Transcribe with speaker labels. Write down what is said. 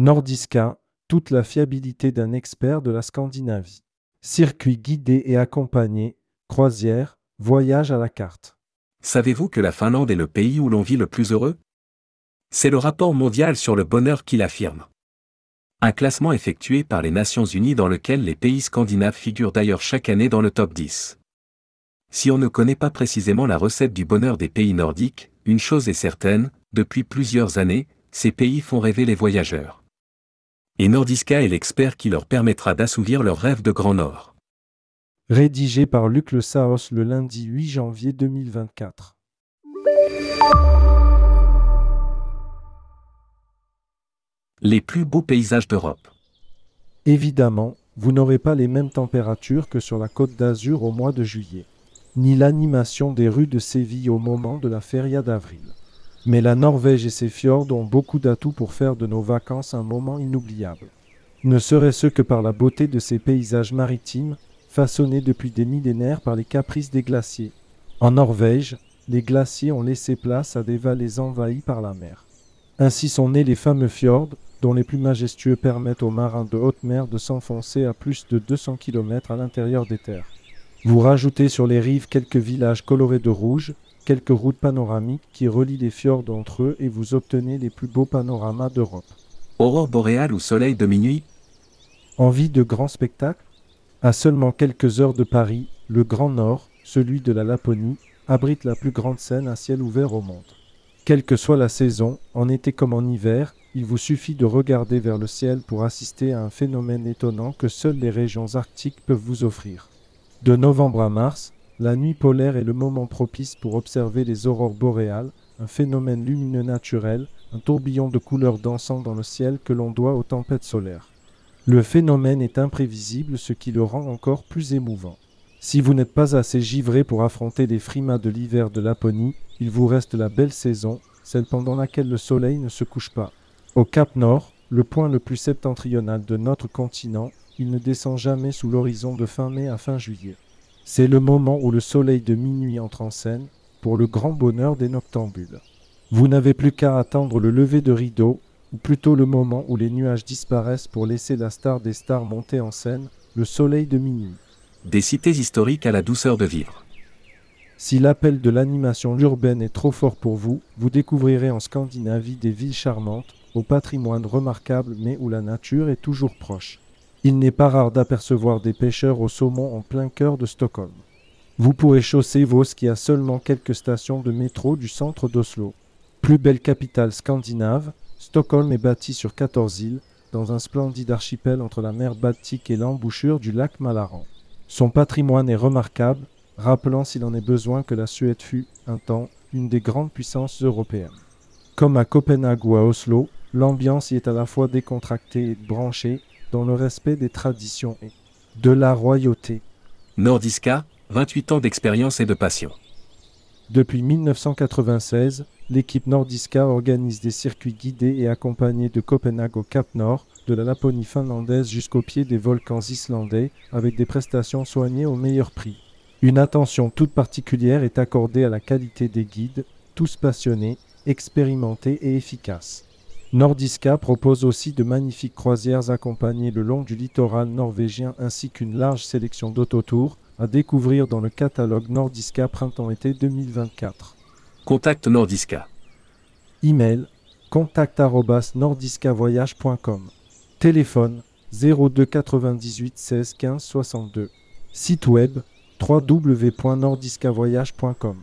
Speaker 1: Nordiska, toute la fiabilité d'un expert de la Scandinavie. Circuit guidé et accompagné, croisière, voyage à la carte.
Speaker 2: Savez-vous que la Finlande est le pays où l'on vit le plus heureux? C'est le rapport mondial sur le bonheur qui l'affirme. Un classement effectué par les Nations Unies dans lequel les pays scandinaves figurent d'ailleurs chaque année dans le top 10. Si on ne connaît pas précisément la recette du bonheur des pays nordiques, une chose est certaine, depuis plusieurs années, ces pays font rêver les voyageurs. Et Nordiska est l'expert qui leur permettra d'assouvir leurs rêves de Grand Nord.
Speaker 1: Rédigé par Luc Le Saos le lundi 8 janvier 2024.
Speaker 2: Les plus beaux paysages d'Europe.
Speaker 1: Évidemment, vous n'aurez pas les mêmes températures que sur la côte d'Azur au mois de juillet, ni l'animation des rues de Séville au moment de la feria d'avril. Mais la Norvège et ses fjords ont beaucoup d'atouts pour faire de nos vacances un moment inoubliable. Ne serait-ce que par la beauté de ces paysages maritimes, façonnés depuis des millénaires par les caprices des glaciers. En Norvège, les glaciers ont laissé place à des vallées envahies par la mer. Ainsi sont nés les fameux fjords, dont les plus majestueux permettent aux marins de haute mer de s'enfoncer à plus de 200 km à l'intérieur des terres. Vous rajoutez sur les rives quelques villages colorés de rouge, quelques routes panoramiques qui relient les fjords entre eux et vous obtenez les plus beaux panoramas d'Europe.
Speaker 2: Aurore boréale ou soleil de minuit
Speaker 1: Envie de grands spectacles À seulement quelques heures de Paris, le Grand Nord, celui de la Laponie, abrite la plus grande scène à ciel ouvert au monde. Quelle que soit la saison, en été comme en hiver, il vous suffit de regarder vers le ciel pour assister à un phénomène étonnant que seules les régions arctiques peuvent vous offrir. De novembre à mars, la nuit polaire est le moment propice pour observer les aurores boréales, un phénomène lumineux naturel, un tourbillon de couleurs dansant dans le ciel que l'on doit aux tempêtes solaires. Le phénomène est imprévisible, ce qui le rend encore plus émouvant. Si vous n'êtes pas assez givré pour affronter les frimas de l'hiver de Laponie, il vous reste la belle saison, celle pendant laquelle le soleil ne se couche pas. Au Cap Nord, le point le plus septentrional de notre continent, il ne descend jamais sous l'horizon de fin mai à fin juillet. C'est le moment où le soleil de minuit entre en scène, pour le grand bonheur des noctambules. Vous n'avez plus qu'à attendre le lever de rideau, ou plutôt le moment où les nuages disparaissent pour laisser la star des stars monter en scène, le soleil de minuit.
Speaker 2: Des cités historiques à la douceur de vivre.
Speaker 1: Si l'appel de l'animation urbaine est trop fort pour vous, vous découvrirez en Scandinavie des villes charmantes, au patrimoine remarquable mais où la nature est toujours proche. Il n'est pas rare d'apercevoir des pêcheurs au saumon en plein cœur de Stockholm. Vous pourrez chausser Vos qui a seulement quelques stations de métro du centre d'Oslo. Plus belle capitale scandinave, Stockholm est bâtie sur 14 îles, dans un splendide archipel entre la mer Baltique et l'embouchure du lac Malaran. Son patrimoine est remarquable, rappelant s'il en est besoin que la Suède fut, un temps, une des grandes puissances européennes. Comme à Copenhague ou à Oslo, l'ambiance y est à la fois décontractée et branchée, dans le respect des traditions et de la royauté.
Speaker 2: Nordiska, 28 ans d'expérience et de passion.
Speaker 1: Depuis 1996, l'équipe Nordiska organise des circuits guidés et accompagnés de Copenhague au Cap Nord, de la Laponie finlandaise jusqu'au pied des volcans islandais, avec des prestations soignées au meilleur prix. Une attention toute particulière est accordée à la qualité des guides, tous passionnés, expérimentés et efficaces. Nordiska propose aussi de magnifiques croisières accompagnées le long du littoral norvégien ainsi qu'une large sélection d'autotours à découvrir dans le catalogue Nordiska Printemps-été 2024.
Speaker 2: Contact Nordiska.
Speaker 1: Email contact@nordiskavoyage.com. Téléphone 02 98 16 15 62. Site web www.nordiskavoyage.com.